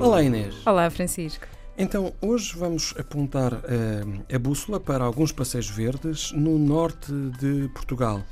Olá Inês. Olá Francisco. Então, hoje vamos apontar uh, a bússola para alguns passeios verdes no norte de Portugal.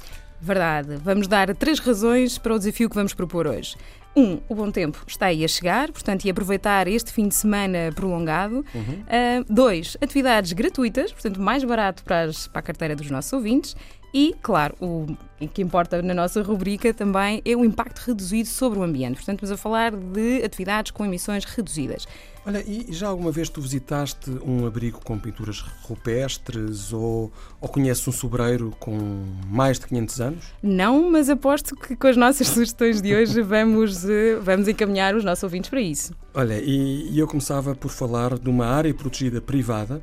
Verdade. Vamos dar três razões para o desafio que vamos propor hoje. Um, o bom tempo está aí a chegar, portanto, e aproveitar este fim de semana prolongado. Uhum. Uh, dois, atividades gratuitas, portanto, mais barato para, as, para a carteira dos nossos ouvintes. E, claro, o que importa na nossa rubrica também é o impacto reduzido sobre o ambiente. Portanto, estamos a falar de atividades com emissões reduzidas. Olha, e já alguma vez tu visitaste um abrigo com pinturas rupestres ou, ou conheces um sobreiro com mais de 500 anos? Não, mas aposto que com as nossas sugestões de hoje vamos, vamos encaminhar os nossos ouvintes para isso. Olha, e, e eu começava por falar de uma área protegida privada,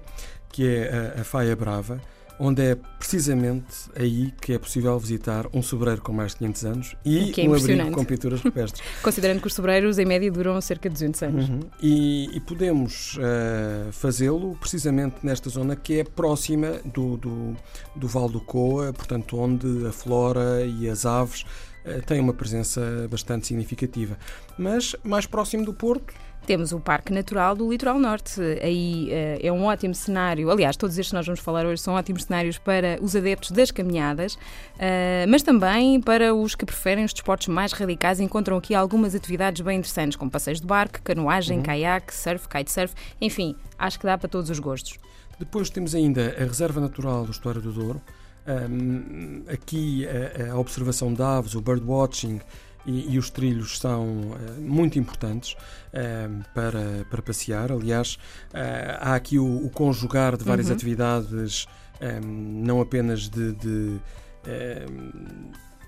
que é a, a Faia Brava, onde é precisamente aí que é possível visitar um sobreiro com mais de 500 anos e é um abrigo com pinturas rupestres. Considerando que os sobreiros, em média, duram cerca de 200 anos. Uhum. E, e, podemos uh, fazê-lo precisamente nesta zona que é próxima do, do, do Val do Coa, portanto, onde a flora e as aves uh, têm uma presença bastante significativa. Mas mais próximo do Porto, temos o Parque Natural do Litoral Norte. Aí uh, é um ótimo cenário. Aliás, todos estes que nós vamos falar hoje são ótimos cenários para os adeptos das caminhadas, uh, mas também para os que preferem os desportos mais radicais. Encontram aqui algumas atividades bem interessantes, como passeios de barco, canoagem, uhum. caiaque, surf, kitesurf. Enfim, acho que dá para todos os gostos. Depois temos ainda a Reserva Natural do Estuário do Douro. Um, aqui a, a observação de aves, o birdwatching e, e os trilhos são uh, muito importantes uh, para, para passear. Aliás, uh, há aqui o, o, conjugar de várias uhum. atividades, não apenas de, de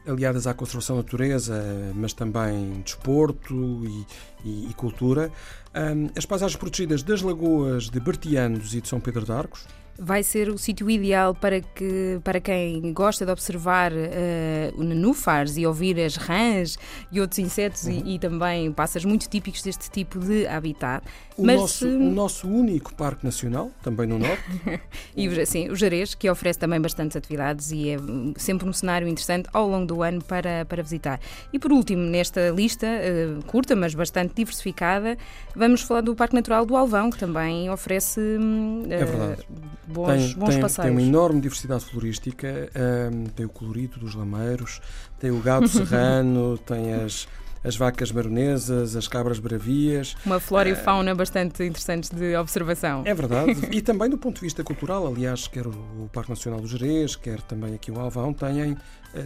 aliadas à conservação da natureza, mas também desporto e, e, e cultura. Um, as paisagens protegidas das lagoas de Bertianos e de São Pedro de Arcos vai ser o sítio ideal para, que, para quem gosta de observar uh, nenúfares e ouvir as rãs e outros insetos uhum. e, e, também pássaros muito típicos deste tipo de habitat. O, Mas, nosso, o nosso único parque nacional, também no Norte. e assim, o Jarez, que oferece também bastantes atividades e é sempre um cenário interessante ao longo do ano para, para visitar. E por último, nesta lista, uh, curta, mas bastante diversificada, vamos falar do Parque Natural do Alvão, que também oferece. Uh, é verdade bons, tem, bons tem, passeios. Tem uma enorme diversidade florística, um, tem o colorido dos lameiros, tem o gado serrano, tem as as vacas maronesas, as cabras bravias. Uma flora e ah, fauna bastante interessantes de observação. É verdade. e também do ponto de vista cultural, aliás, quer o Parque Nacional do Jerez, quer também aqui o Alvão, têm uh,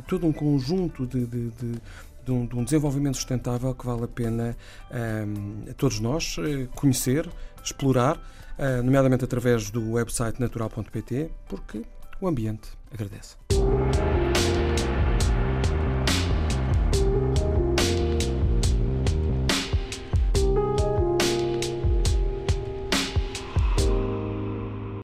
todo um conjunto de, de, de de um, de um, desenvolvimento sustentável que vale a pena um, a todos nós uh, conhecer, explorar eh, nomeadamente através do website natural.pt, porque o ambiente agradece.